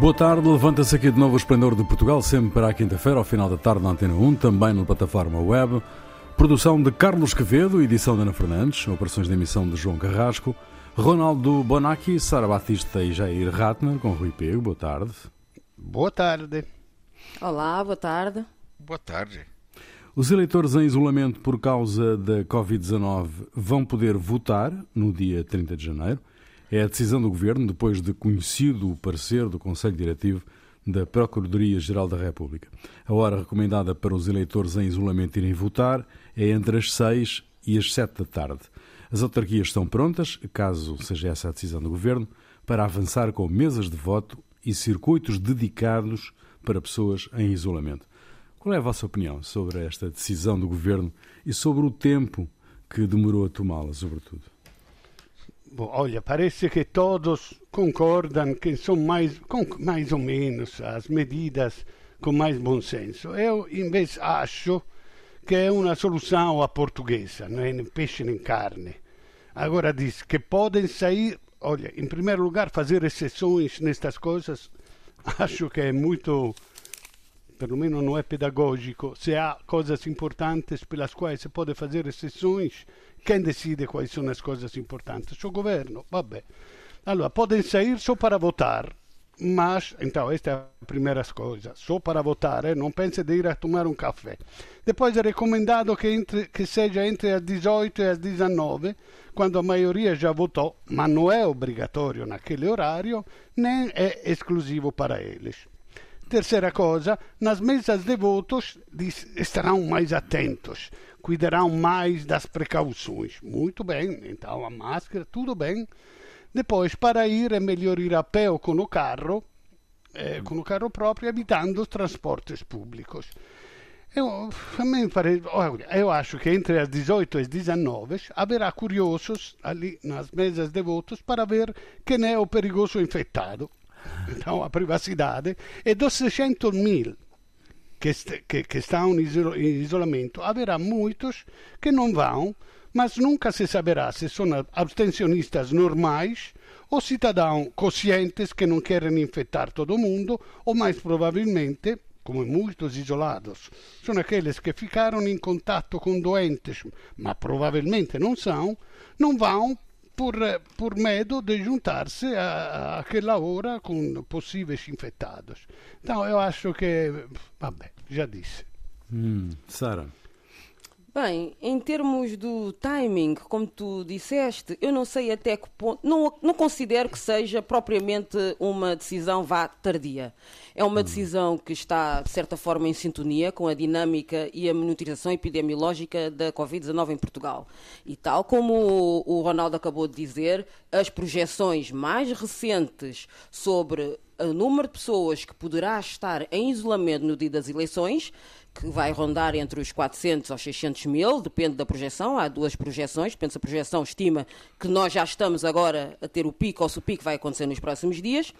Boa tarde, levanta-se aqui de novo o Esplendor de Portugal, sempre para a quinta-feira, ao final da tarde na Antena 1, também na plataforma web. Produção de Carlos Quevedo, edição de Ana Fernandes, operações de emissão de João Carrasco, Ronaldo Bonacci, Sara Batista e Jair Ratner, com Rui Pego. Boa tarde. Boa tarde. Olá, boa tarde. Boa tarde. Os eleitores em isolamento por causa da Covid-19 vão poder votar no dia 30 de janeiro. É a decisão do Governo, depois de conhecido o parecer do Conselho Diretivo da Procuradoria-Geral da República. A hora recomendada para os eleitores em isolamento irem votar é entre as 6 e as 7 da tarde. As autarquias estão prontas, caso seja essa a decisão do Governo, para avançar com mesas de voto e circuitos dedicados para pessoas em isolamento. Qual é a vossa opinião sobre esta decisão do Governo e sobre o tempo que demorou a tomá-la, sobretudo? Olha, parece que todos concordam que são mais, com, mais ou menos as medidas com mais bom senso. Eu, invece, acho que é uma solução à portuguesa, não é peixe nem carne. Agora diz que podem sair, olha, em primeiro lugar, fazer exceções nestas coisas, acho que é muito, pelo menos não é pedagógico. Se há coisas importantes pelas quais se pode fazer exceções, quem decide quais são as coisas importantes? O governo. Vabbè. Allora, podem sair só para votar, mas, então, esta é a primeira coisa, só para votar, eh? não pense de ir a tomar um café. Depois é recomendado que, entre, que seja entre as 18 e as 19, quando a maioria já votou, mas não é obrigatório naquele horário, nem é exclusivo para eles. Terceira coisa, nas mesas de votos estarão mais atentos, cuidarão mais das precauções. Muito bem, então a máscara, tudo bem. Depois, para ir, é melhor ir a pé ou com o carro, eh, com o carro próprio, evitando os transportes públicos. Eu, pare... eu acho que entre as 18 e as 19 haverá curiosos ali nas mesas de votos para ver quem é o perigoso infectado. A privacidade. E dos 600 mil que, que, estão em isolamento, haverá muitos que não vão mas nunca se saberá se são abstencionistas normais ou cidadãos conscientes que não querem infectar todo mundo, ou mais provavelmente, como muitos isolados, são aqueles que ficaram em contato com doentes, mas provavelmente não são, não vão por, medo de juntar-se àquela hora com possíveis infectados. Então eu acho que, vabbè, já disse. Hum, Sara. Bem, em termos do timing, como tu disseste, eu não sei até que ponto. Não, não considero que seja propriamente uma decisão vá tardia. É uma decisão que está, de certa forma, em sintonia com a dinâmica e a monitorização epidemiológica da Covid-19 em Portugal. E tal como o Ronaldo acabou de dizer, as projeções mais recentes sobre o número de pessoas que poderá estar em isolamento no dia das eleições que vai rondar entre os 400 aos 600 mil, depende da projeção, há duas projeções, depende se a projeção estima que nós já estamos agora a ter o pico, ou se o pico vai acontecer nos próximos dias.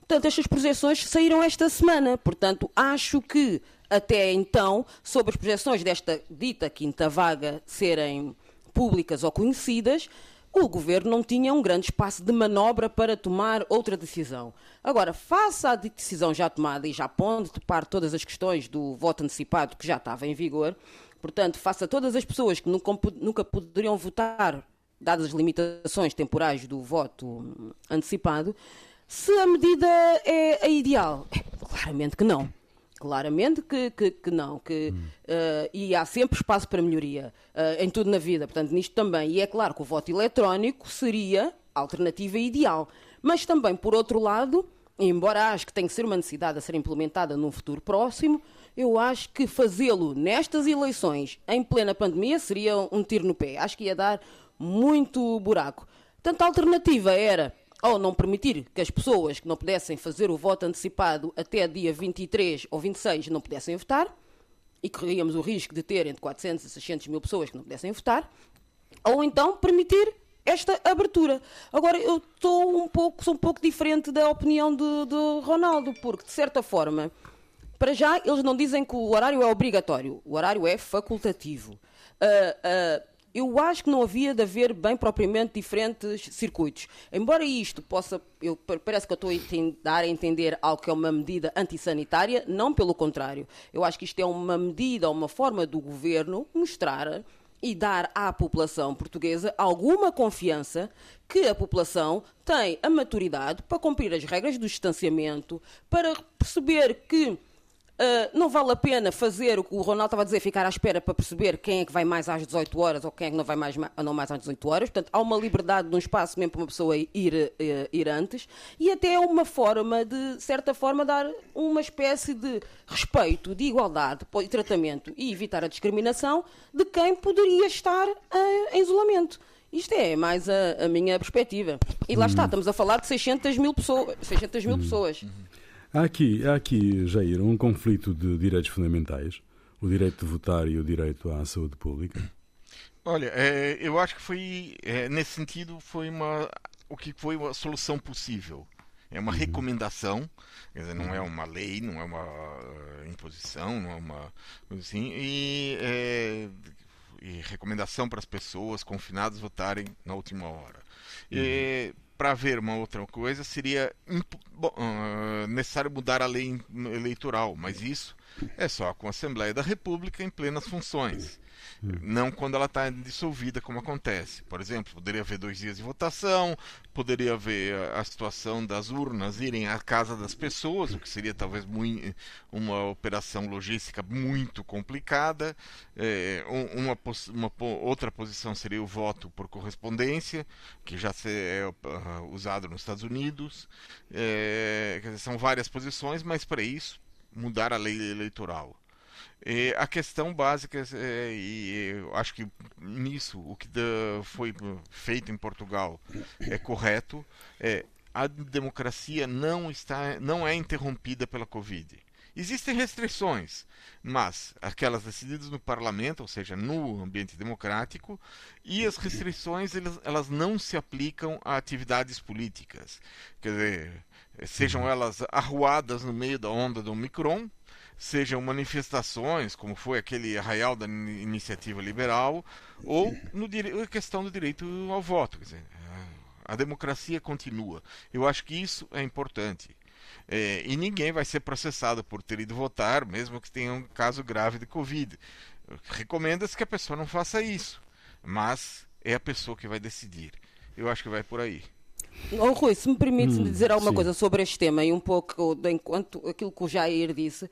Portanto, estas projeções saíram esta semana, portanto, acho que até então, sobre as projeções desta dita quinta vaga serem públicas ou conhecidas, o governo não tinha um grande espaço de manobra para tomar outra decisão. Agora, face à decisão já tomada e já pondo de par todas as questões do voto antecipado que já estava em vigor, portanto, face a todas as pessoas que nunca, nunca poderiam votar, dadas as limitações temporais do voto antecipado, se a medida é a ideal? É, claramente que não. Claramente que, que, que não, que, hum. uh, e há sempre espaço para melhoria uh, em tudo na vida, portanto, nisto também. E é claro que o voto eletrónico seria a alternativa ideal. Mas também, por outro lado, embora acho que tenha que ser uma necessidade a ser implementada num futuro próximo, eu acho que fazê-lo nestas eleições, em plena pandemia, seria um tiro no pé. Acho que ia dar muito buraco. Portanto, a alternativa era ou não permitir que as pessoas que não pudessem fazer o voto antecipado até dia 23 ou 26 não pudessem votar, e corríamos o risco de ter entre 400 e 600 mil pessoas que não pudessem votar, ou então permitir esta abertura. Agora, eu estou um pouco, sou um pouco diferente da opinião de, de Ronaldo, porque, de certa forma, para já, eles não dizem que o horário é obrigatório, o horário é facultativo. Uh, uh, eu acho que não havia de haver bem propriamente diferentes circuitos. Embora isto possa, eu, parece que eu estou a dar a entender algo que é uma medida antissanitária, não pelo contrário. Eu acho que isto é uma medida, uma forma do governo mostrar e dar à população portuguesa alguma confiança que a população tem a maturidade para cumprir as regras do distanciamento, para perceber que Uh, não vale a pena fazer o que o Ronaldo estava a dizer, ficar à espera para perceber quem é que vai mais às 18 horas ou quem é que não vai mais, não mais às 18 horas. Portanto, há uma liberdade de um espaço mesmo para uma pessoa ir, uh, ir antes e até é uma forma de, certa forma, dar uma espécie de respeito, de igualdade e tratamento e evitar a discriminação de quem poderia estar uh, em isolamento. Isto é mais a, a minha perspectiva. E lá está, uhum. estamos a falar de 600 mil pessoas. 600 mil uhum. pessoas. Há aqui, há aqui, Jair, um conflito de direitos fundamentais, o direito de votar e o direito à saúde pública. Olha, é, eu acho que foi, é, nesse sentido, foi uma, o que foi uma solução possível. É uma uhum. recomendação, quer dizer, não é uma lei, não é uma uh, imposição, não é uma assim, e, é, e recomendação para as pessoas confinadas votarem na última hora. Uhum. Para ver uma outra coisa, seria bom, uh, necessário mudar a lei eleitoral, mas isso é só com a Assembleia da República em plenas funções. Não quando ela está dissolvida, como acontece. Por exemplo, poderia haver dois dias de votação, poderia haver a, situação das urnas irem à casa das pessoas, o que seria talvez muito, uma operação logística muito complicada. É, uma, uma, outra posição seria o voto por correspondência, que já é uh, usado nos Estados Unidos. É, dizer, são várias posições, mas para isso mudar a lei eleitoral. E a questão básica, é, e eu acho que nisso o que foi feito em Portugal é correto, é a democracia não está, não é interrompida pela Covid. Existem restrições, mas aquelas decididas no parlamento, ou seja, no ambiente democrático, e as restrições elas, elas não se aplicam a atividades políticas. Quer dizer, sejam uhum. elas arruadas no meio da onda do Omicron, sejam manifestações, como foi aquele arraial da iniciativa liberal, ou no a questão do direito ao voto. Quer dizer, a democracia continua. Eu acho que isso é importante. É, e ninguém vai ser processado por ter ido votar, mesmo que tenha um caso grave de Covid. Recomenda-se que a pessoa não faça isso, mas é a pessoa que vai decidir. Eu acho que vai por aí. Oh, Rui, se me permite hum, dizer alguma sim. coisa sobre este tema e um pouco de enquanto aquilo que o Jair disse,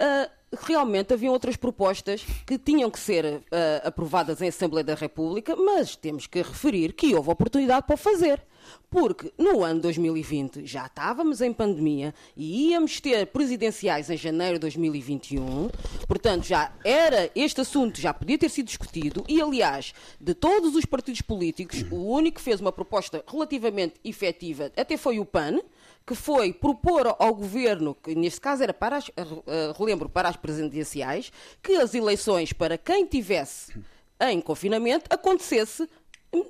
Uh, realmente haviam outras propostas que tinham que ser uh, aprovadas em Assembleia da República, mas temos que referir que houve oportunidade para o fazer. Porque no ano 2020 já estávamos em pandemia e íamos ter presidenciais em janeiro de 2021, portanto já era este assunto já podia ter sido discutido e aliás, de todos os partidos políticos, o único que fez uma proposta relativamente efetiva até foi o PAN, que foi propor ao governo, que neste caso era para as, uh, relembro, para as presidenciais, que as eleições para quem tivesse em confinamento acontecesse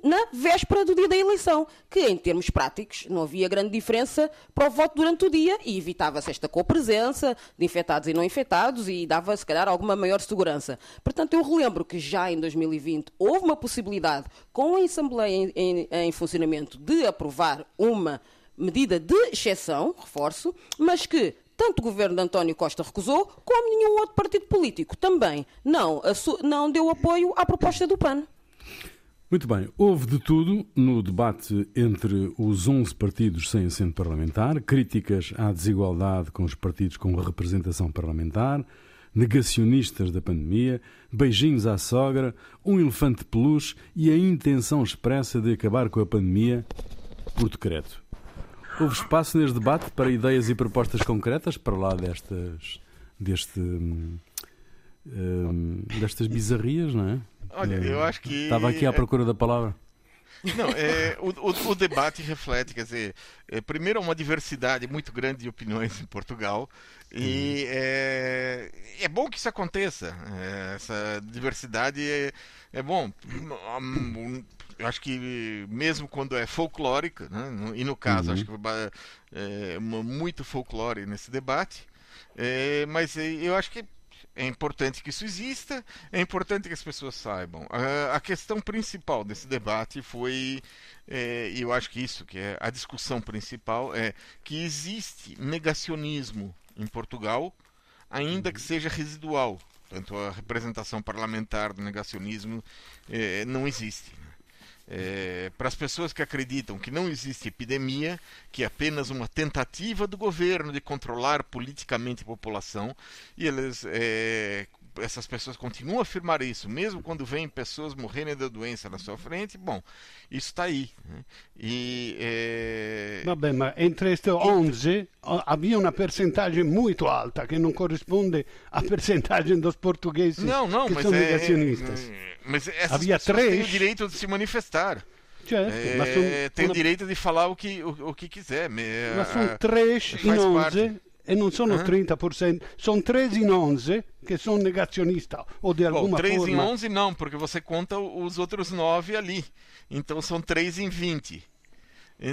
na véspera do dia da eleição, que em termos práticos não havia grande diferença para o voto durante o dia e evitava-se esta copresença de infectados e não infectados e dava se calhar alguma maior segurança. Portanto, eu relembro que já em 2020 houve uma possibilidade, com a Assembleia em, em, em funcionamento, de aprovar uma medida de exceção, reforço, mas que tanto o governo de António Costa recusou, como nenhum outro partido político também não, não deu apoio à proposta do PAN. Muito bem, houve de tudo no debate entre os 11 partidos sem assento parlamentar, críticas à desigualdade com os partidos com representação parlamentar, negacionistas da pandemia, beijinhos à sogra, um elefante peluche e a intenção expressa de acabar com a pandemia por decreto. Houve espaço neste debate para ideias e propostas concretas para lá destas, deste, hum, hum, destas bizarrias, não é? Olha, eu acho que. Estava aqui à procura da palavra. Não, é, o, o, o, debate reflete, quer dizer, é, primeiro uma diversidade muito grande de opiniões em Portugal e é, é bom que isso aconteça. É, essa diversidade é, é bom. Eu acho que mesmo quando é folclórica, né, e no caso uhum. acho que é muito folclore nesse debate, é, mas eu acho que é importante que isso exista, é importante que as pessoas saibam. A, a questão principal desse debate foi, é, e eu acho que isso que é a discussão principal, é que existe negacionismo em Portugal, ainda que seja residual. Portanto, a representação parlamentar do negacionismo é, não existe. É, para as pessoas que acreditam que não existe epidemia, que é apenas uma tentativa do governo de controlar politicamente a população, e eles é, essas pessoas continuam a afirmar isso, mesmo quando vêm pessoas morrerem da doença na sua frente, bom, isso está aí. Né? E, é... Vabbè, ma entre estes 11 havia uma percentagem muito alta que não corresponde à percentagem dos portugueses não, não, que são é, negacionistas. Mas essas havia pessoas três... têm o direito de se manifestar. Certo, é, tem uma... o direito de falar o que, o, o que quiser. Mas são 3 em 11 parte e non sono eh? 30%, sono 3 in 11 che sono negazionista ou de alguma Bom, 3 forma. 3 em 11 não, porque você conta os outros 9 ali. Então são 3 em 20.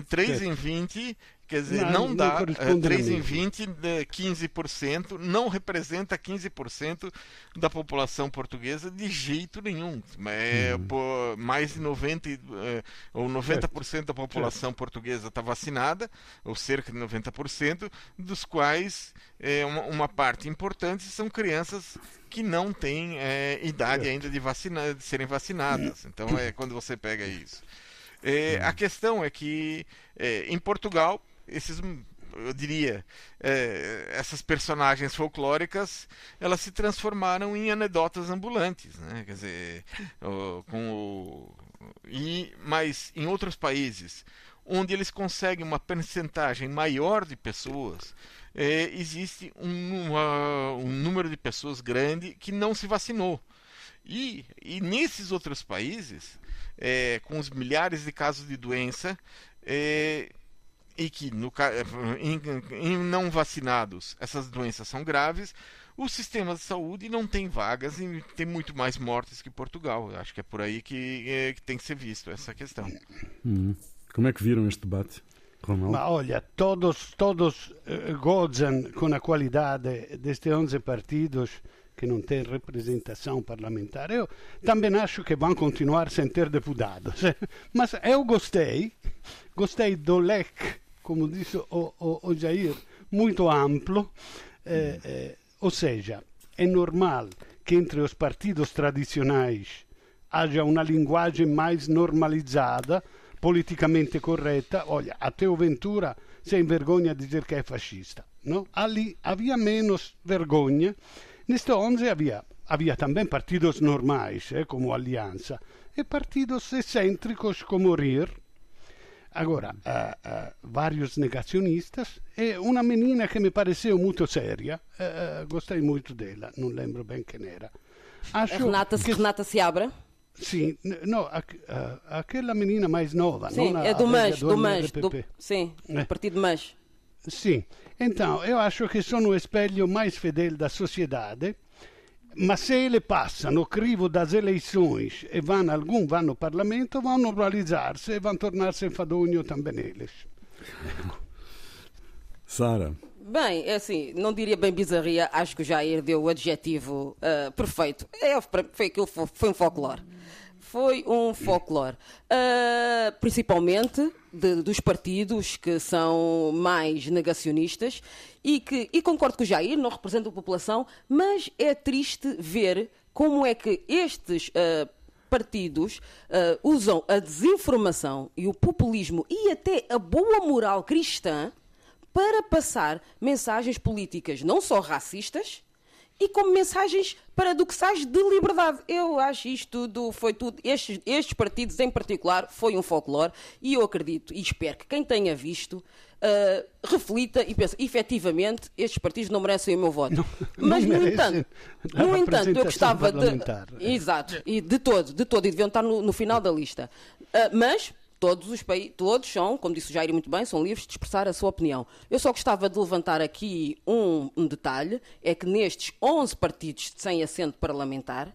3 certo. em 20 Quer dizer, não, não dá não 3 em 20, 15%, não representa 15% da população portuguesa de jeito nenhum. É, uhum. mais de 90 é, ou 90% certo. da população certo. portuguesa está vacinada, ou cerca de 90%, dos quais é, uma, uma parte importante são crianças que não têm é, idade ainda de, vacina, de serem vacinadas. Então é quando você pega isso. É, a questão é que é, em Portugal esses eu diria, é, essas personagens folclóricas, elas se transformaram em anedotas ambulantes, né? Quer dizer, o, com o, e mas em outros países, onde eles conseguem uma percentagem maior de pessoas, é, existe um, uma, um número de pessoas grande que não se vacinou. E, e nesses outros países, é, com os milhares de casos de doença, e que no, em, em não vacinados essas doenças são graves, o sistema de saúde não tem vagas e tem muito mais mortes que Portugal. Eu acho que é por aí que, é, que tem que ser visto essa questão. Hum. Como é que viram este debate? Ronaldo? Ma olha, todos, todos uh, gozam com a qualidade destes 11 partidos que não têm representação parlamentar. Eu também acho que vão continuar sem ter deputados. Mas eu gostei, gostei do leque como disse o, o, o Jair, muito amplo, eh, eh, ou seja, é normal que entre os partidos tradicionais haja uma linguagem mais normalizada, politicamente correta. Olha, até o Ventura sem vergonha de dizer que é fascista. No? Ali havia menos vergonha. Neste 11 havia, havia também partidos normais, eh, como Aliança, e partidos excêntricos como RIR, Agora, uh, uh, vários negacionistas e uma menina que me pareceu muito séria, uh, gostei muito dela, não lembro bem quem era. Acho Renata, que... Renata Seabra? Sim, não, aquela menina mais nova. Sim, não é do MAS, do do, sim, do é. partido MAS. Sim, então eu acho que são o espelho mais fedele da sociedade ma se ele passano o crivo das eleições e vanno, algum vanno ao Parlamento, vão normalizar-se e vão tornar-se enfadonho também eles. Sara. Bem, é assim, não diria bem bizarria, acho que o Jair deu o adjetivo uh, perfeito. É, foi, aquilo, foi um folclore foi um folclore. Uh, principalmente de, dos partidos que são mais negacionistas e que, e concordo com o Jair, não representam a população, mas é triste ver como é que estes uh, partidos uh, usam a desinformação e o populismo e até a boa moral cristã para passar mensagens políticas não só racistas, e como mensagens paradoxais de liberdade. Eu acho isto tudo, foi tudo, estes, estes partidos em particular, foi um folclore e eu acredito e espero que quem tenha visto Uh, reflita e pense, efetivamente, estes partidos não merecem o meu voto. Não, Mas, não no entanto, no entanto, eu gostava de. Exato, e de todo, de todo, e deviam estar no, no final da lista. Uh, mas todos os países, todos são, como disse o Jair muito bem, são livres de expressar a sua opinião. Eu só gostava de levantar aqui um, um detalhe, é que nestes 11 partidos sem assento parlamentar,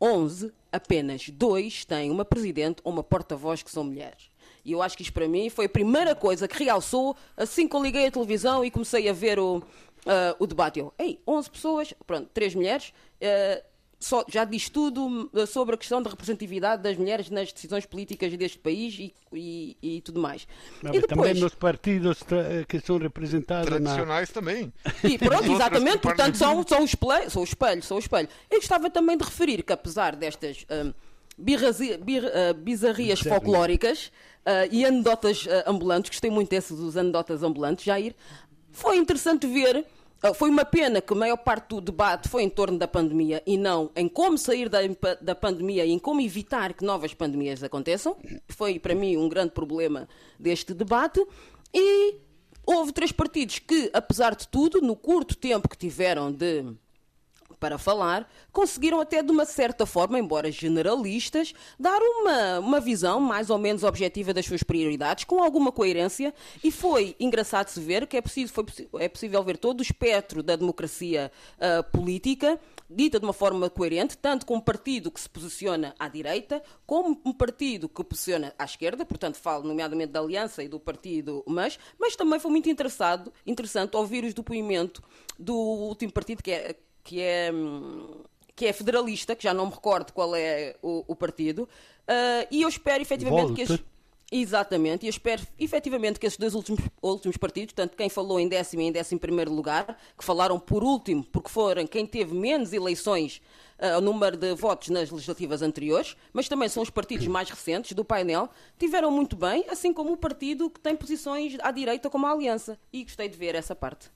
11, apenas dois têm uma presidente ou uma porta-voz que são mulheres. E eu acho que isto para mim foi a primeira coisa que realçou assim que eu liguei a televisão e comecei a ver o, uh, o debate. Eu, ei, 11 pessoas, pronto, 3 mulheres. Uh, só, já diz tudo sobre a questão da representatividade das mulheres nas decisões políticas deste país e, e, e tudo mais. Mas e depois, também nos partidos que são representados tradicionais na... também. E pronto, exatamente, portanto são, são, o espelho, são o espelho, são o espelho. Eu gostava também de referir que apesar destas um, birrazi, bir, uh, bizarrias folclóricas uh, e anedotas uh, ambulantes, gostei muito desses dos anedotas ambulantes, Jair, foi interessante ver foi uma pena que a maior parte do debate foi em torno da pandemia e não em como sair da, da pandemia e em como evitar que novas pandemias aconteçam. Foi, para mim, um grande problema deste debate. E houve três partidos que, apesar de tudo, no curto tempo que tiveram de para falar, conseguiram até de uma certa forma, embora generalistas, dar uma, uma visão mais ou menos objetiva das suas prioridades, com alguma coerência, e foi engraçado se ver que é, preciso, foi, é possível ver todo o espectro da democracia uh, política, dita de uma forma coerente, tanto com um partido que se posiciona à direita, como um partido que posiciona à esquerda, portanto falo nomeadamente da Aliança e do partido MAS, mas também foi muito interessado, interessante ouvir os depoimentos do último partido, que é que é, que é federalista, que já não me recordo qual é o, o partido, uh, e eu espero efetivamente que estes. Exatamente, e eu espero efetivamente que esses dois últimos, últimos partidos, tanto quem falou em décimo e em décimo primeiro lugar, que falaram por último, porque foram quem teve menos eleições uh, número de votos nas legislativas anteriores, mas também são os partidos mais recentes do painel, tiveram muito bem, assim como o partido que tem posições à direita como a Aliança. E gostei de ver essa parte.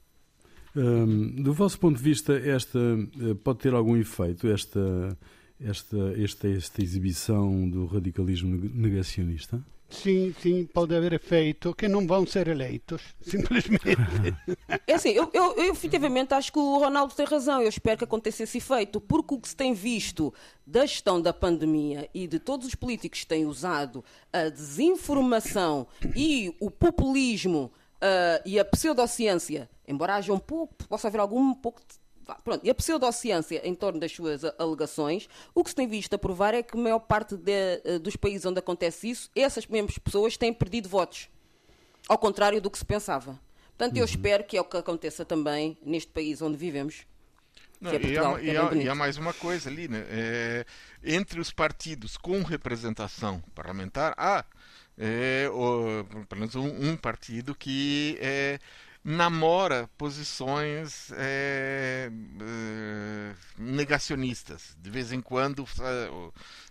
Um, do vosso ponto de vista, esta eh, pode ter algum efeito, esta, esta, esta, esta exibição do radicalismo negacionista? Sim, sim, pode haver efeito que não vão ser eleitos, simplesmente. É assim, eu, eu, eu, efetivamente acho que o Ronaldo tem razão, eu espero que aconteça esse efeito, porque o que se tem visto da gestão da pandemia e de todos os políticos que têm usado a desinformação e o populismo uh, e a pseudociência, embora haja um pouco, possa haver algum pouco de Pronto, e a pseudociência em torno das suas alegações, o que se tem visto a provar é que a maior parte de, uh, dos países onde acontece isso, essas mesmas pessoas têm perdido votos. Ao contrário do que se pensava. Portanto, eu uhum. espero que é o que aconteça também neste país onde vivemos. Não, é Portugal, e, há, é e, há, e, há, mais uma coisa ali, né? É, entre os partidos com representação parlamentar, há é, o, pelo menos um, um partido que é, namora posições é, é, negacionistas. De vez em quando,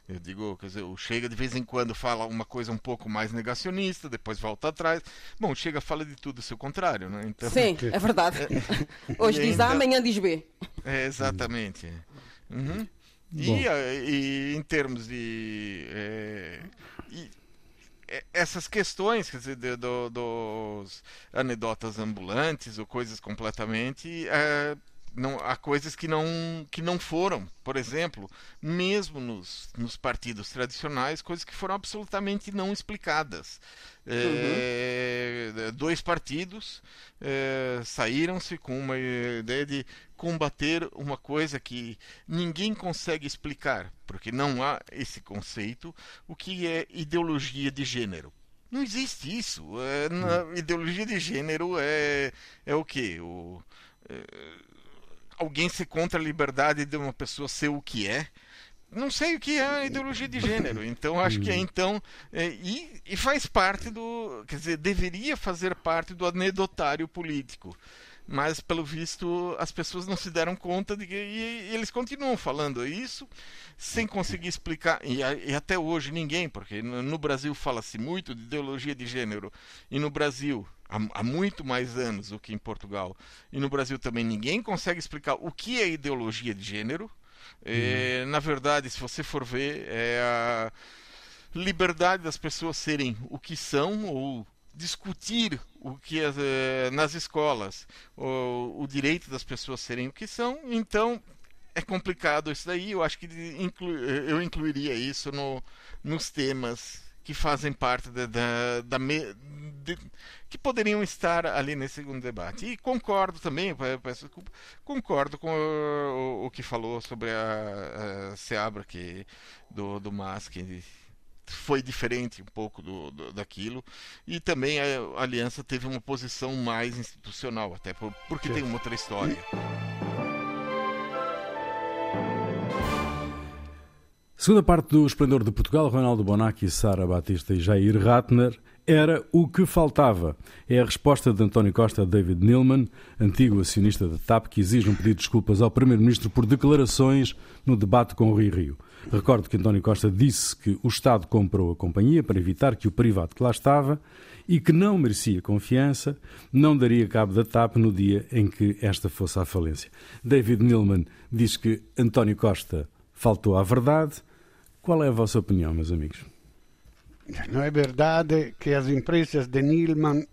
eu digo, quer dizer, o Chega de vez em quando fala uma coisa um pouco mais negacionista, depois volta atrás. Bom, o Chega fala de tudo o seu contrário, né? Então, Sim, é verdade. Hoje diz A, amanhã diz B. É, exatamente. Uhum. E, e, em termos de. É, e, é, essas questões, quer dizer, do, dos anedotas ambulantes ou coisas completamente. É, não, há coisas que não, que não foram, por exemplo, mesmo nos, nos partidos tradicionais, coisas que foram absolutamente não explicadas. Uhum. Dois partidos é, saíram-se com uma ideia de combater uma coisa que ninguém consegue explicar, porque não há esse conceito, o que é ideologia de gênero. Não existe isso. É, na hum. ideologia de gênero é, é o quê? O, é, alguém ser contra a liberdade de uma pessoa ser o que é não sei o que é a ideologia de gênero. Então acho que é então é, e, e, faz parte do, quer dizer, deveria fazer parte do anedotário político. Mas pelo visto as pessoas não se deram conta de que e, e eles continuam falando isso sem conseguir explicar e, e até hoje ninguém, porque no, no Brasil fala-se muito de ideologia de gênero e no Brasil há, há muito mais anos do que em Portugal e no Brasil também ninguém consegue explicar o que é ideologia de gênero é, Na verdade, se você for ver, é a liberdade das pessoas serem o que são ou discutir o que é, nas escolas, o, o direito das pessoas serem o que são. Então, é complicado isso daí. Eu acho que inclu, eu incluiria isso no, nos temas que fazem parte da, da, da de, que poderiam estar ali nesse segundo debate. E concordo também, peço desculpa, concordo com o, o, que falou sobre a, a Seabra que, do, do MAS, que foi diferente um pouco do, do, daquilo e também a aliança teve uma posição mais institucional, até por, porque Sim. tem uma outra história. Segunda parte do Esplendor de Portugal, Ronaldo Bonacci, Sara Batista e Jair Ratner, era o que faltava. É a resposta de António Costa a David Neilman, antigo acionista da TAP, que exige um pedido de desculpas ao Primeiro-Ministro por declarações no debate com o Rui Rio. Recordo que António Costa disse que o Estado comprou a companhia para evitar que o privado que lá estava e que não merecia confiança, não daria cabo da TAP no dia em que esta fosse à falência. David Neilman diz que António Costa faltou à verdade qual é a vossa opinião, meus amigos? Não é verdade que as empresas de Nilman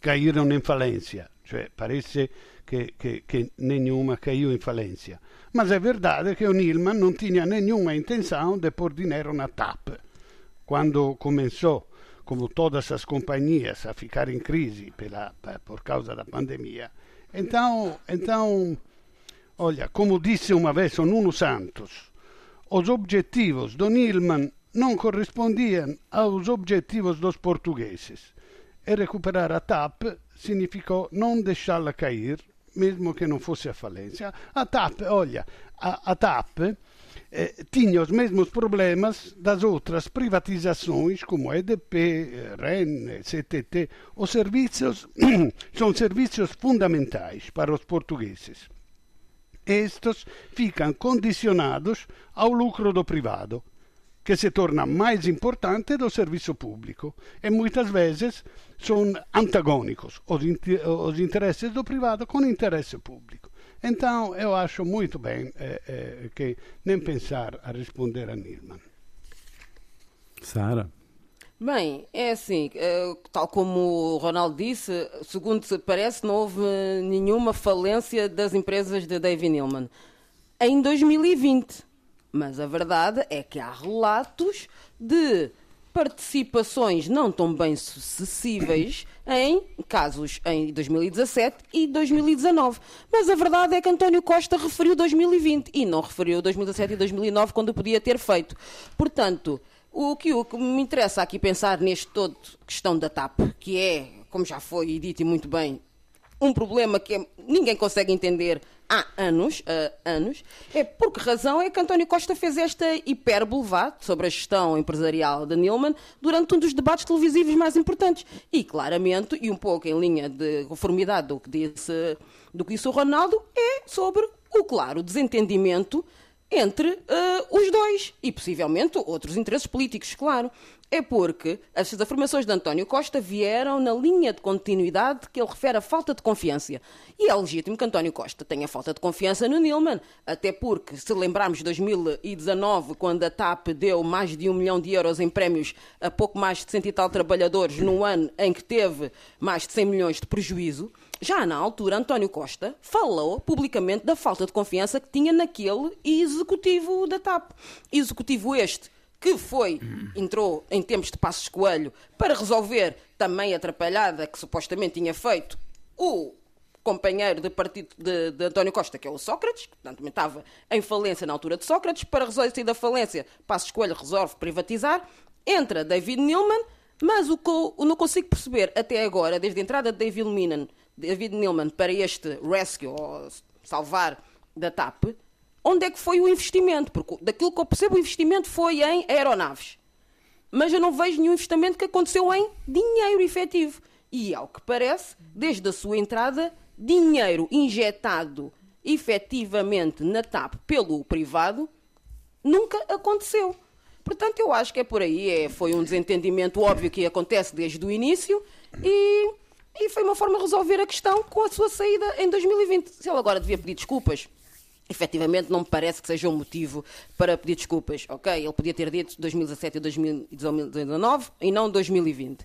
caíram em falência. Cioè, parece que, que, que nenhuma caiu em falência. Mas é verdade que o Nilman não tinha nenhuma intenção de pôr dinheiro na TAP. Quando começou, como todas as companhias, a ficar em crise pela, por causa da pandemia. Então, então, olha, como disse uma vez o Nuno Santos, os objetivos do Nilman não correspondiam aos objetivos dos portugueses. E recuperar a TAP significou não deixá-la cair, mesmo que não fosse a falência. A TAP, olha, a, a TAP eh, tinha os mesmos problemas das outras privatizações, como EDP, REN, CTT. Os serviços são serviços fundamentais para os portugueses estes ficam condicionados ao lucro do privado, que se torna mais importante do serviço público e muitas vezes são antagônicos os, interesses do privado com o interesse público. Então eu acho muito bem eh, eh, que nem pensar a responder a Nilman. Sara. Bem, é assim, eh, tal como o Ronaldo disse, segundo se parece, não houve nenhuma falência das empresas de David Neilman em 2020. Mas a verdade é que há relatos de participações não tão bem sucessíveis em casos em 2017 e 2019. Mas a verdade é que António Costa referiu 2020 e não referiu 2017 e 2009 quando podia ter feito. Portanto, o que, o que me interessa aqui pensar neste todo questão da TAP, que é, como já foi dito e muito bem, um problema que ninguém consegue entender há anos, anos, é por que razão é que António Costa fez esta hipérbole sobre a gestão empresarial da Nilman durante um dos debates televisivos mais importantes. E claramente, e um pouco em linha de conformidade do que disse, do que disse o Ronaldo, é sobre o claro desentendimento entre uh, os dois e possivelmente outros interesses políticos, claro. É porque estas afirmações de António Costa vieram na linha de continuidade que ele refere à falta de confiança. E é legítimo que António Costa tenha falta de confiança no Nilman, até porque, se lembrarmos de 2019, quando a TAP deu mais de um milhão de euros em prémios a pouco mais de cento e tal trabalhadores, num ano em que teve mais de 100 milhões de prejuízo, já na altura, António Costa falou publicamente da falta de confiança que tinha naquele executivo da TAP. Executivo este que foi, entrou em tempos de Passos Coelho para resolver também a atrapalhada que supostamente tinha feito o companheiro de partido de, de, António Costa, que é o Sócrates, que portanto, estava em falência na altura de Sócrates, para resolver da falência, Passos Coelho resolve privatizar, entra David Neilman, mas o que eu não consigo perceber até agora, desde a entrada de David Neilman, David para este rescue, ou salvar da TAP, onde é que foi o investimento? Porque daquilo que eu percebo, o investimento foi em aeronaves. Mas eu não vejo nenhum investimento que aconteceu em dinheiro efetivo. E, ao que parece, desde a sua entrada, dinheiro injetado efetivamente na TAP pelo privado nunca aconteceu. Portanto, eu acho que é por aí. É, foi um desentendimento óbvio que acontece desde o início e e foi uma forma de resolver a questão com a sua saída em 2020. Se ele agora devia pedir desculpas, efetivamente não me parece que seja um motivo para pedir desculpas. Ok, ele podia ter dito 2017 e 2019 e não 2020.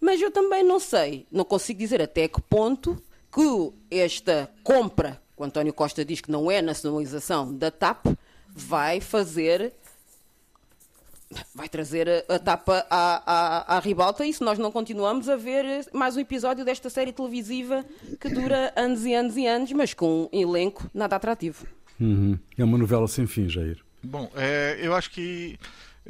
Mas eu também não sei, não consigo dizer até que ponto que esta compra, que o António Costa diz que não é nacionalização da TAP, vai fazer vai trazer a tapa à, à, à ribalta e se nós não continuamos a ver mais um episódio desta série televisiva que dura anos e anos e anos, mas com um elenco nada atrativo. Uhum. É uma novela sem fim, Jair. Bom, é, eu acho que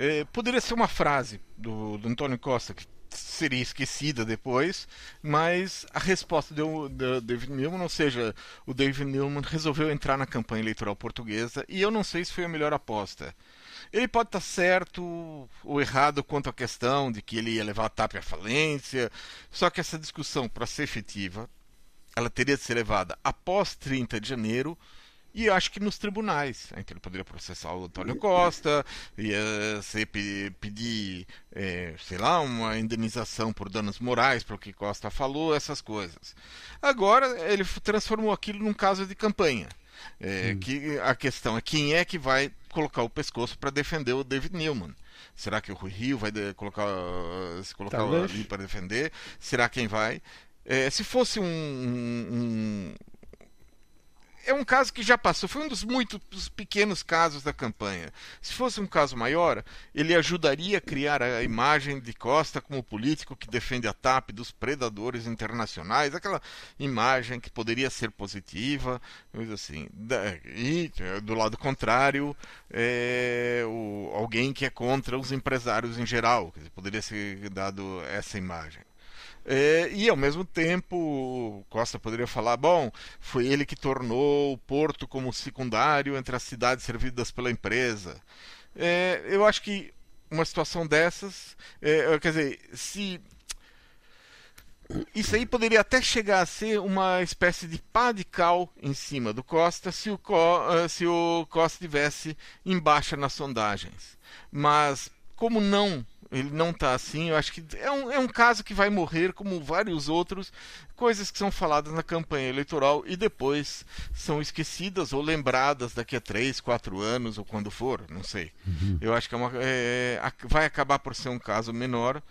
É, poderia ser uma frase do, do Antônio Costa que seria esquecida depois, mas a resposta do, do David Newman, ou seja, o David Newman resolveu entrar na campanha eleitoral portuguesa e eu não sei se foi a melhor aposta. Ele pode estar certo ou errado quanto à questão de que ele ia levar a TAP à falência, só que essa discussão, para ser efetiva, ela teria de ser levada após 30 de janeiro e eu acho que nos tribunais. Então ele poderia processar o Antônio Costa, ia ser, pedir, é, sei lá, uma indenização por danos morais pelo que Costa falou, essas coisas. Agora ele transformou aquilo num caso de campanha. É, hum. que a questão é quem é que vai colocar o pescoço para defender o David Newman. Será que o Rui Rio vai colocar, se colocar ali para defender? Será quem vai? É, se fosse um, um, é um caso que já passou, foi um dos muitos pequenos casos da campanha. Se fosse um caso maior, ele ajudaria a criar a imagem de Costa como político que defende a TAP dos predadores internacionais, aquela imagem que poderia ser positiva, coisa assim. E do lado contrário, é, o, alguém que é contra os empresários em geral, poderia ser dado essa imagem. É, e ao mesmo tempo, Costa poderia falar: bom, foi ele que tornou o porto como secundário entre as cidades servidas pela empresa. É, eu acho que uma situação dessas, é, quer dizer, se isso aí poderia até chegar a ser uma espécie de pá de cal em cima do Costa se o, Co eh, se o Costa estivesse em baixa nas sondagens. Mas como não ele não está assim. Eu acho que é um, é um caso que vai morrer, como vários outros, coisas que são faladas na campanha eleitoral e depois são esquecidas ou lembradas daqui a três, quatro anos ou quando for, não sei. Uhum. Eu acho que é uma, é, vai acabar por ser um caso menor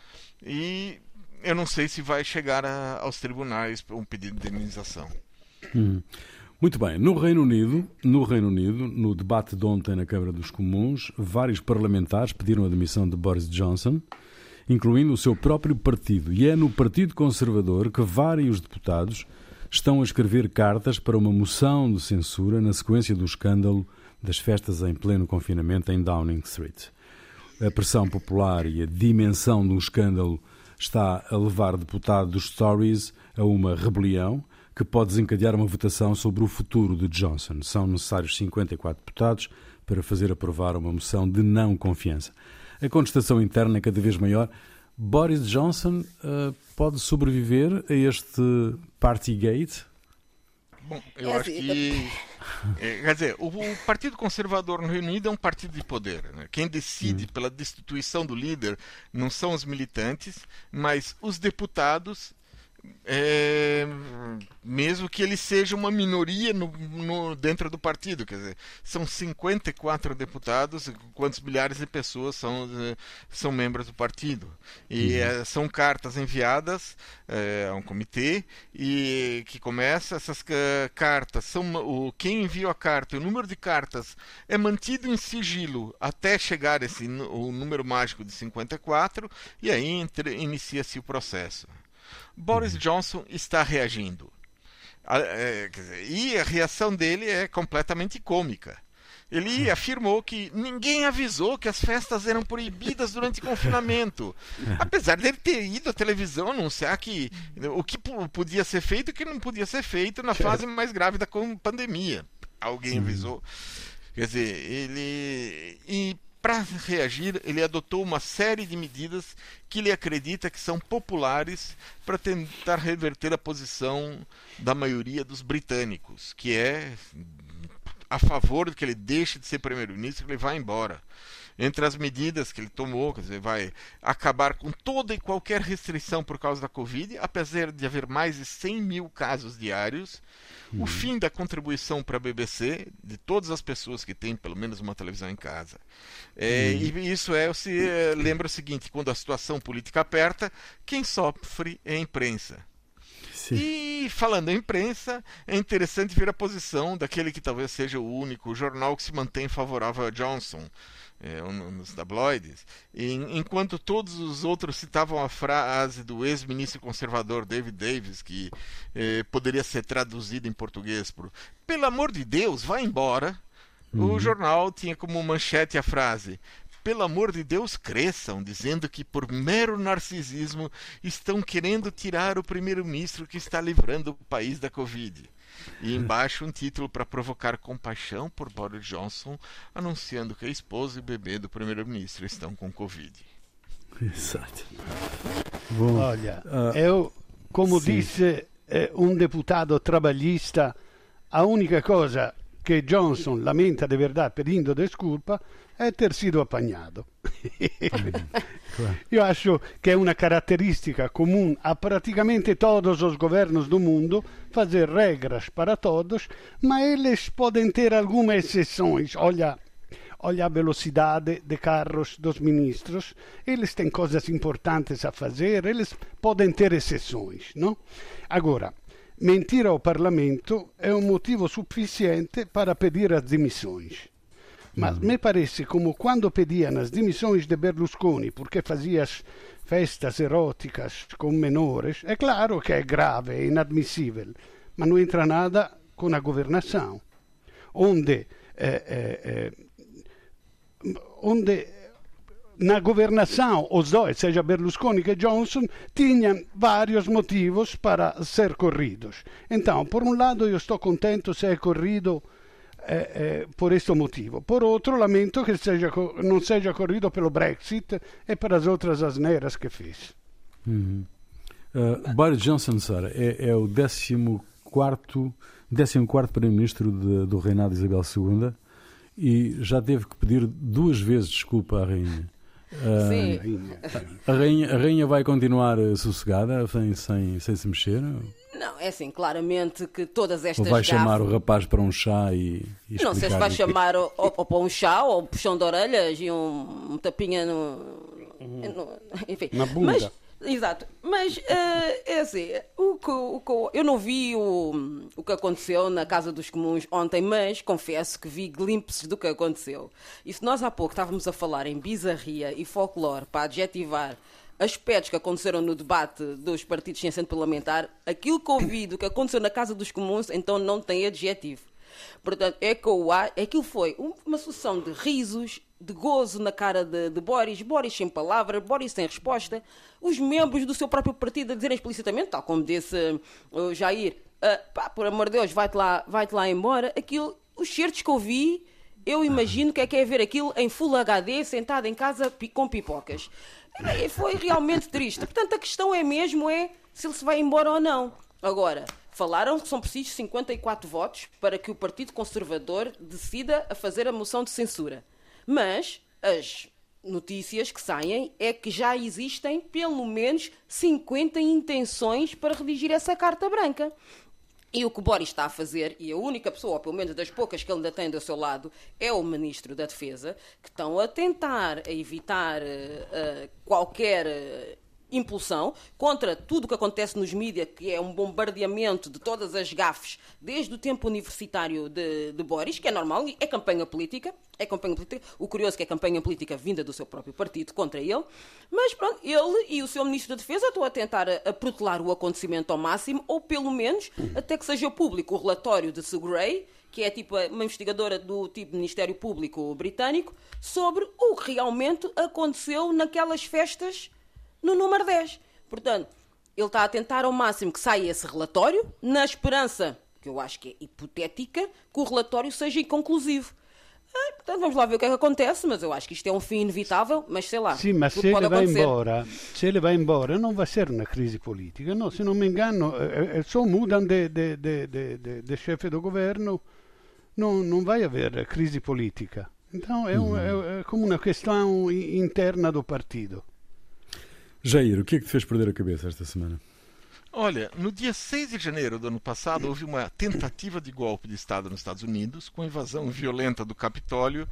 e eu não sei se vai chegar a, aos tribunais um pedido de indenização. Uhum. Muito bem. No Reino Unido, no Reino Unido, no debate de ontem na Câmara dos Comuns, vários parlamentares pediram a demissão de Boris Johnson, incluindo o seu próprio partido. E é no Partido Conservador que vários deputados estão a escrever cartas para uma moção de censura na sequência do escândalo das festas em pleno confinamento em Downing Street. A pressão popular e a dimensão do escândalo está a levar deputados dos Tories a uma rebelião que pode desencadear uma votação sobre o futuro de Johnson. São necessários 54 deputados para fazer aprovar uma moção de não confiança. A contestação interna é cada vez maior. Boris Johnson uh, pode sobreviver a este Partygate? Bom, eu é acho assim, que. É, quer dizer, o, o, Partido Conservador no Reino Unido é um partido de poder. Né? Quem decide hum. pela destituição do líder não são os militantes, mas os deputados é, mesmo que ele seja uma minoria no, no, dentro do partido. Quer dizer, são 54 deputados, quantos milhares de pessoas são, são membros do partido. E uhum. é, são cartas enviadas é, a um comitê e que começa, essas cartas são o, quem enviou a carta o número de cartas é mantido em sigilo até chegar esse, o número mágico de 54 e aí inicia-se o processo. Boris uhum. Johnson está reagindo. É, e a reação dele é completamente cômica. Ele afirmou que ninguém avisou que as festas eram proibidas durante o confinamento. Apesar dele ter ido à televisão anunciar que o que podia ser feito e o que não podia ser feito na fase mais grave da pandemia. Alguém avisou. Quer dizer, ele. E para reagir, ele adotou uma série de medidas que ele acredita que são populares para tentar reverter a posição da maioria dos britânicos, que é a favor que ele deixe de ser primeiro-ministro, que ele vá embora entre as medidas que ele tomou, quer dizer, vai acabar com toda e qualquer restrição por causa da Covid, apesar de haver mais de 100 mil casos diários, uhum. o fim da contribuição para a BBC de todas as pessoas que têm pelo menos uma televisão em casa. É, uhum. E isso é, se é, lembra o seguinte, quando a situação política aperta, quem sofre é a imprensa. Sim. E falando em imprensa, é interessante ver a posição daquele que talvez seja o único jornal que se mantém favorável a Johnson, é, nos tabloides, e, enquanto todos os outros citavam a frase do ex-ministro conservador David Davis, que é, poderia ser traduzida em português por pelo amor de Deus, vá embora. Uhum. O jornal tinha como manchete a frase pelo amor de Deus, cresçam, dizendo que por mero narcisismo estão querendo tirar o primeiro-ministro que está livrando o país da Covid. E embaixo um título para provocar compaixão por Boris Johnson, anunciando que a esposa e o bebê do primeiro-ministro estão com Covid. Exato. Bom, Olha, uh, eu, como sim. disse eh, um deputado trabalhista, a única cosa che Johnson lamenta di verdade pedindo desculpa è ter sido apanhado. Io acho che è una caratteristica comune a praticamente todos os governos do mundo fazer regras para todos, ma eles podem ter algumas exceções. Olha, olha a velocidade de carros dos ministros, eles têm coisas importantes a fazer, eles podem ter exceções, não? Agora, mentir ao Parlamento é um motivo suficiente para pedir as demissões. Mas me parece como quando pediam as demissões de Berlusconi porque fazias festas eróticas com menores, é claro que é grave, é inadmissível, mas não entra nada com a governação, onde, eh, eh, eh onde na governação, os dois, seja Berlusconi que Johnson, tinham vários motivos para ser corridos. Então, por um lado, eu estou contente se é corrido eh, eh, por este motivo. Por outro, lamento que seja, não seja corrido pelo Brexit e pelas outras asneiras que fez. Uhum. Uh, Boris Johnson, Sara, é, é o 14 quarto, 14 Primeiro-Ministro do reinado de Isabel II e já teve que pedir duas vezes desculpa à rainha. Sim. A rainha, a rainha vai continuar eh, sossegada, sem, sem, sem se mexer? Não, é assim, claramente que todas estas Ou vai gafas... chamar o rapaz para um chá e, e Não sei se vai chamar ou, ou, para um chá, ou um puxão de orelhas e um, um tapinha no... no... Enfim. Na bunda. Mas, Exato, mas uh, é assim, o que, o que, eu não vi o, o que aconteceu na Casa dos Comuns ontem, mas confesso que vi glimpses do que aconteceu. E se nós há pouco estávamos a falar em bizarria e folclore para adjetivar aspectos que aconteceram no debate dos partidos sem assento parlamentar, aquilo que ouvi do que aconteceu na Casa dos Comuns, então não tem adjetivo. Portanto, é que eu, aquilo foi uma sucessão de risos, de gozo na cara de, de, Boris, Boris sem palavra, Boris sem resposta, os membros do seu próprio partido a dizerem explicitamente, tal como disse o Jair, uh, pá, por amor de Deus, vai-te lá, vai lá embora. Aquilo, os certos que eu vi, eu imagino que é que é ver aquilo em Full HD, sentado em casa com pipocas. Foi realmente triste. Portanto, a questão é mesmo é se ele se vai embora ou não. Agora, falaram que são precisos 54 votos para que o Partido Conservador decida a fazer a moção de censura. Mas as notícias que saem é que já existem pelo menos 50 intenções para redigir essa carta branca. E o que Boris está a fazer, e a única pessoa, ou pelo menos das poucas que ele ainda tem do seu lado, é o Ministro da Defesa, que estão a tentar evitar uh, qualquer uh, impulsão contra tudo o que acontece nos mídias, que é um bombardeamento de todas as gafes desde o tempo universitário de, de Boris, que é normal, é campanha política, é campanha política. O curioso é que é campanha política vinda do seu próprio partido contra ele, mas pronto, ele e o seu Ministro da Defesa estão a tentar a, a protelar o acontecimento ao máximo, ou pelo menos até que seja público o relatório de Gray, que é tipo uma investigadora do tipo Ministério Público britânico, sobre o que realmente aconteceu naquelas festas no número 10. Portanto, ele está a tentar ao máximo que saia esse relatório, na esperança, que eu acho que é hipotética, que o relatório seja inconclusivo. Ah, portanto, vamos lá ver o que é que acontece, mas eu acho que isto é um fim inevitável, mas sei lá. Sim, mas se ele vai embora, se ele vai embora, não vai ser uma crise política, não, se não me engano, eh, só mudam de, de, de, de, de chefe do governo, não, não vai haver crise política. Então é, um, é, é como uma questão interna do partido. Jair, o que é que te fez perder a cabeça esta semana? Olha, no dia 6 de janeiro do ano passado houve uma tentativa de golpe de Estado nos Estados Unidos, com invasão violenta do Capitólio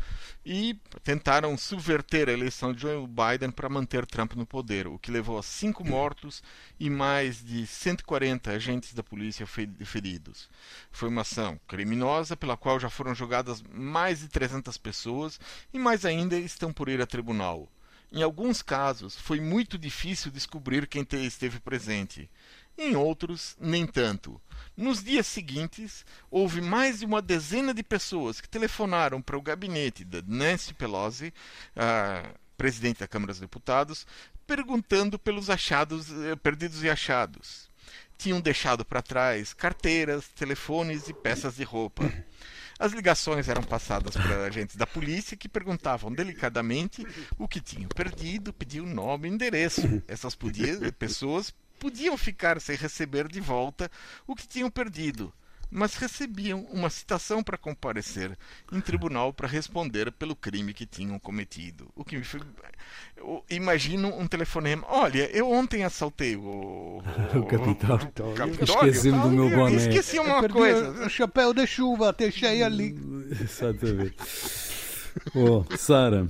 e tentaram subverter a eleição de Joe Biden para manter Trump no poder, o que levou a cinco mortos e mais de 140 agentes da polícia feridos. Foi uma ação criminosa pela qual já foram julgadas mais de 300 pessoas e mais ainda estão por ir a tribunal. Em alguns casos, foi muito difícil descobrir quem esteve presente. em outros, nem tanto. Nos dias seguintes, houve mais de uma dezena de pessoas que telefonaram para o gabinete da Nancy Pelosi, presidente da Câmara dos Deputados, perguntando pelos achados eh, perdidos e achados. Tinham deixado para trás carteiras, telefones e peças de roupa. As ligações eram passadas para agentes da polícia que perguntavam delicadamente o que tinham perdido, pediam nome e endereço. Essas podia, pessoas podiam ficar sem receber de volta o que tinham perdido, mas recebiam uma citação para comparecer em tribunal para responder pelo crime que tinham cometido. O que me foi... imagino um telefonema. Olha, eu ontem assaltei o, o, o Capitólio. Capitólio. Esqueci-me do meu boné. Esqueci uma coisa. O chapéu de chuva, deixei ali. Exatamente. Oh, Sara.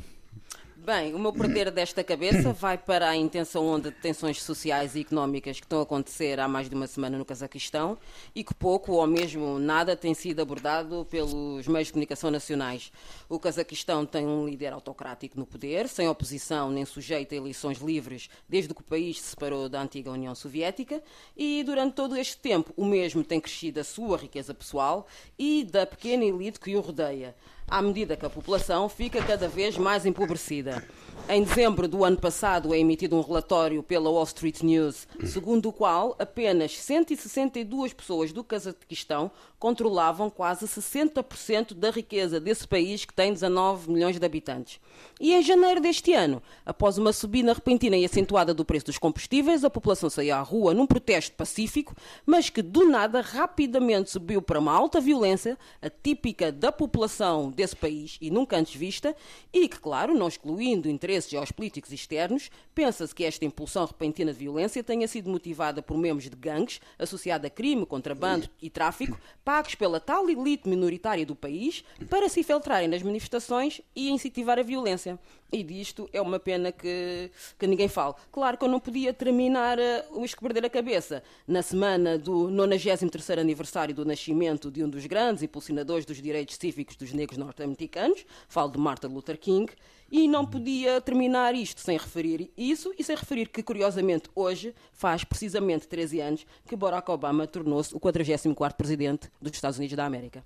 Bem, o meu perder desta cabeça vai para a intensa onda de tensões sociais e económicas que estão a acontecer há mais de uma semana no Cazaquistão e que pouco ou mesmo nada tem sido abordado pelos meios de comunicação nacionais. O Cazaquistão tem um líder autocrático no poder, sem oposição nem sujeito a eleições livres desde que o país se separou da antiga União Soviética e durante todo este tempo o mesmo tem crescido a sua riqueza pessoal e da pequena elite que o rodeia à medida que a população fica cada vez mais empobrecida. Em dezembro do ano passado é emitido um relatório pela Wall Street News, segundo o qual apenas 162 pessoas do Cazaquistão controlavam quase 60% da riqueza desse país que tem 19 milhões de habitantes. E em janeiro deste ano, após uma subida repentina e acentuada do preço dos combustíveis, a população saiu à rua num protesto pacífico, mas que do nada rapidamente subiu para uma alta violência, atípica da população desse país e nunca antes vista, e que, claro, não excluindo interesses geopolíticos externos, pensa-se que esta impulsão repentina de violência tenha sido motivada por membros de gangues associada a crime, contrabando e tráfico, pagos pela tal elite minoritária do país para se infiltrarem nas manifestações e incentivar a violência. E disto é uma pena que, que ninguém fale. Claro que eu não podia terminar uh, o Isco Perder a Cabeça na semana do 93 aniversário do nascimento de um dos grandes impulsionadores dos direitos cívicos dos negros norte-americanos, falo de Martin Luther King, e não podia terminar isto sem referir isso e sem referir que, curiosamente, hoje faz precisamente 13 anos que Barack Obama tornou-se o 44º presidente dos Estados Unidos da América.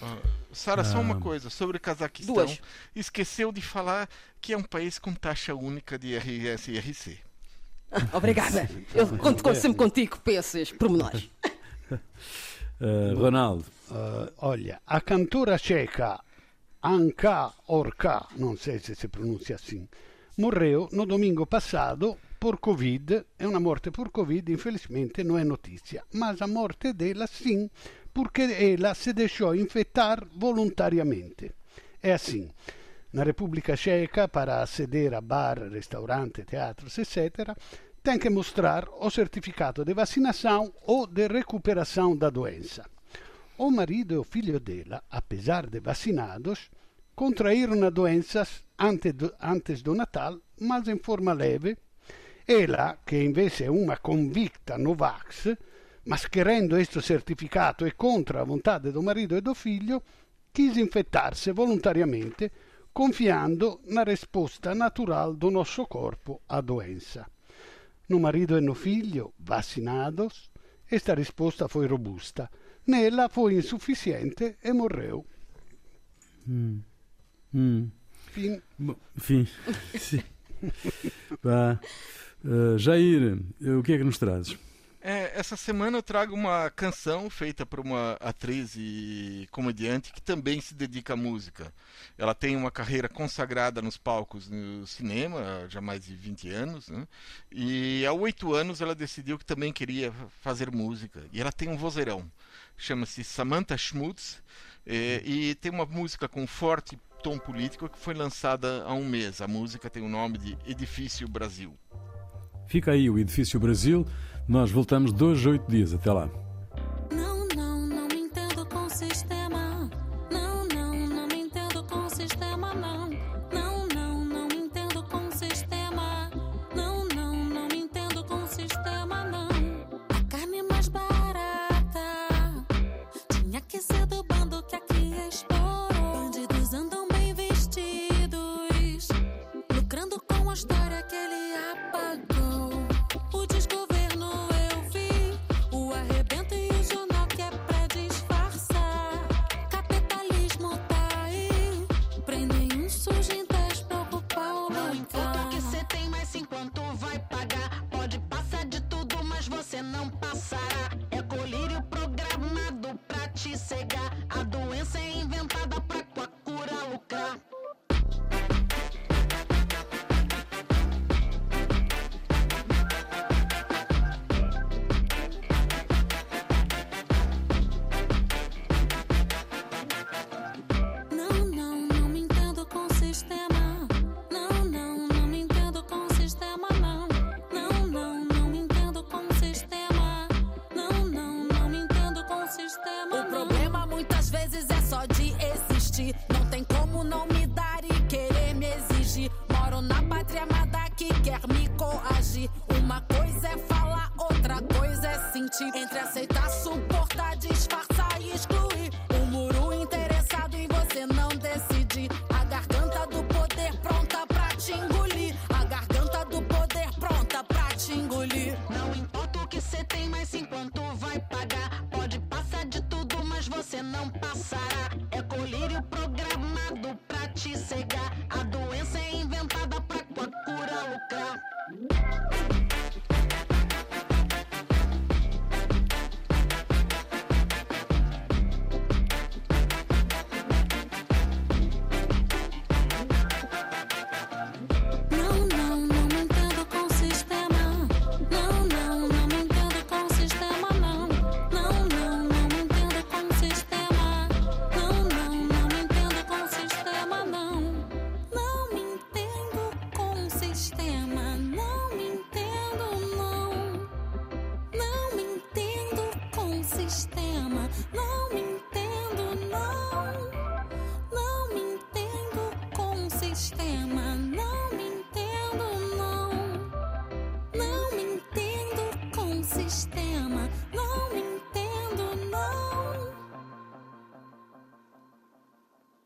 Uh, Sara, ah. só uma ah. coisa sobre o Cazaquistão. Duas. Esqueceu de falar que é um país com taxa única de IRS e IRC. Obrigada. Eu conto, conto sempre contigo para esses pormenores. Uh, Ronaldo. Uh, olha, a cantora checa Anka Orca, não sei se si pronuncia assim, morreu no domingo passado por Covid. É uma morte por Covid, infelizmente não é notícia, mas a morte dela sim porque ela se deixou infectar voluntariamente. É assim. Na República Checa, para aceder a bar, restaurante, teatros, etc., tem que mostrar o certificado de vacinação ou de recuperação da doença. O marido o filho dela, apesar de vacinados, contraíram a doença antes do Natal, mas em forma leve. Ela, que invece é uma convicta Novax, mas querendo questo certificato e contro la volontà do marido e do figlio, quis infettarsi volontariamente, confiando na risposta natural do nosso corpo à doença. No marido e no figlio, vacinados, esta risposta foi robusta. Nela foi insuficiente e morreu. Hum. Hum. Fim. Fim. Sim. Vá. Uh, Jair, o que é que nos trazes? É, essa semana eu trago uma canção feita por uma atriz e comediante que também se dedica à música. Ela tem uma carreira consagrada nos palcos no cinema, já mais de 20 anos, né? e há oito anos ela decidiu que também queria fazer música. E ela tem um vozeirão, chama-se Samantha Schmutz, é, e tem uma música com forte tom político que foi lançada há um mês. A música tem o nome de Edifício Brasil. Fica aí o Edifício Brasil. Nós voltamos dois, oito dias. Até lá.